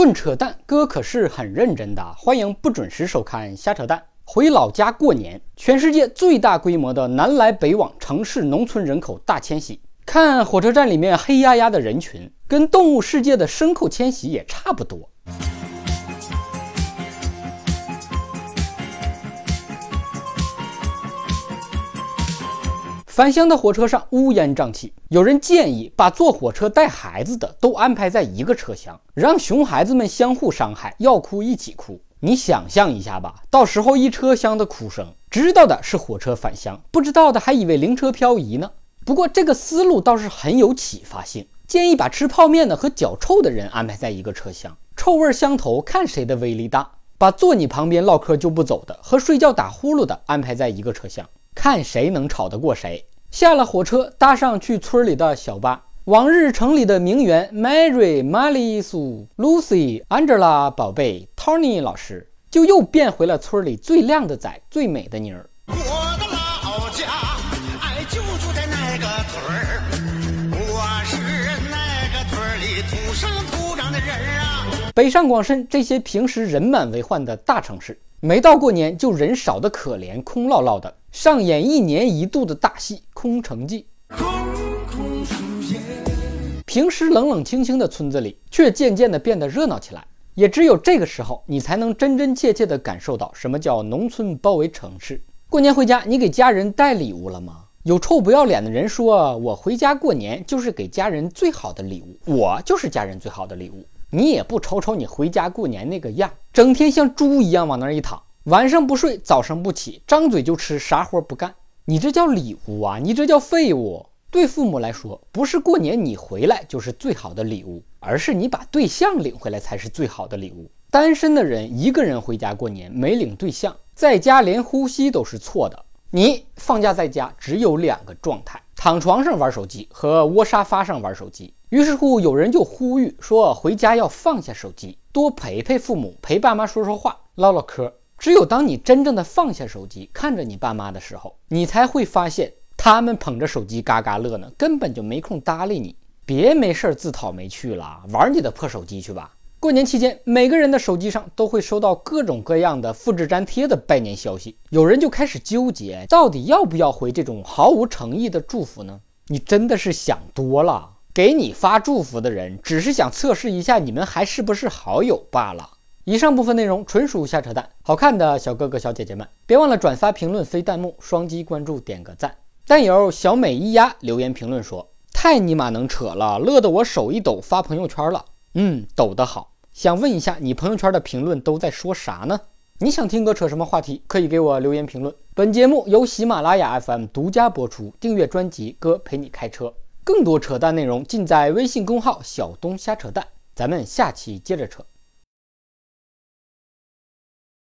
论扯淡，哥可是很认真的。欢迎不准时收看瞎扯淡。回老家过年，全世界最大规模的南来北往城市农村人口大迁徙。看火车站里面黑压压的人群，跟动物世界的牲口迁徙也差不多。返乡的火车上乌烟瘴气，有人建议把坐火车带孩子的都安排在一个车厢，让熊孩子们相互伤害，要哭一起哭。你想象一下吧，到时候一车厢的哭声，知道的是火车返乡，不知道的还以为灵车漂移呢。不过这个思路倒是很有启发性，建议把吃泡面的和脚臭的人安排在一个车厢，臭味相投，看谁的威力大。把坐你旁边唠嗑就不走的和睡觉打呼噜的安排在一个车厢，看谁能吵得过谁。下了火车，搭上去村里的小巴。往日城里的名媛 Mary、玛丽苏、Lucy、Angela 宝贝、Tony 老师，就又变回了村里最靓的仔、最美的妮儿。我的老家，哎，就住在那个村儿。我是那个村里土生土长的人啊。北上广深这些平时人满为患的大城市。没到过年就人少的可怜，空落落的，上演一年一度的大戏《空城计》。平时冷冷清清的村子里，却渐渐的变得热闹起来。也只有这个时候，你才能真真切切的感受到什么叫农村包围城市。过年回家，你给家人带礼物了吗？有臭不要脸的人说：“我回家过年就是给家人最好的礼物，我就是家人最好的礼物。”你也不瞅瞅你回家过年那个样，整天像猪一样往那儿一躺，晚上不睡，早上不起，张嘴就吃，啥活不干。你这叫礼物啊？你这叫废物。对父母来说，不是过年你回来就是最好的礼物，而是你把对象领回来才是最好的礼物。单身的人一个人回家过年没领对象，在家连呼吸都是错的。你放假在家只有两个状态：躺床上玩手机和窝沙发上玩手机。于是乎，有人就呼吁说，回家要放下手机，多陪陪父母，陪爸妈说说话，唠唠嗑。只有当你真正的放下手机，看着你爸妈的时候，你才会发现，他们捧着手机嘎嘎乐呢，根本就没空搭理你。别没事自讨没趣了，玩你的破手机去吧。过年期间，每个人的手机上都会收到各种各样的复制粘贴的拜年消息，有人就开始纠结，到底要不要回这种毫无诚意的祝福呢？你真的是想多了。给你发祝福的人，只是想测试一下你们还是不是好友罢了。以上部分内容纯属瞎扯淡，好看的小哥哥小姐姐们，别忘了转发、评论、飞弹幕、双击关注、点个赞。但友小美一丫留言评论说：“太尼玛能扯了，乐得我手一抖发朋友圈了。”嗯，抖得好。想问一下，你朋友圈的评论都在说啥呢？你想听哥扯什么话题，可以给我留言评论。本节目由喜马拉雅 FM 独家播出，订阅专辑，哥陪你开车。更多扯淡内容尽在微信公号“小东瞎扯淡”，咱们下期接着扯。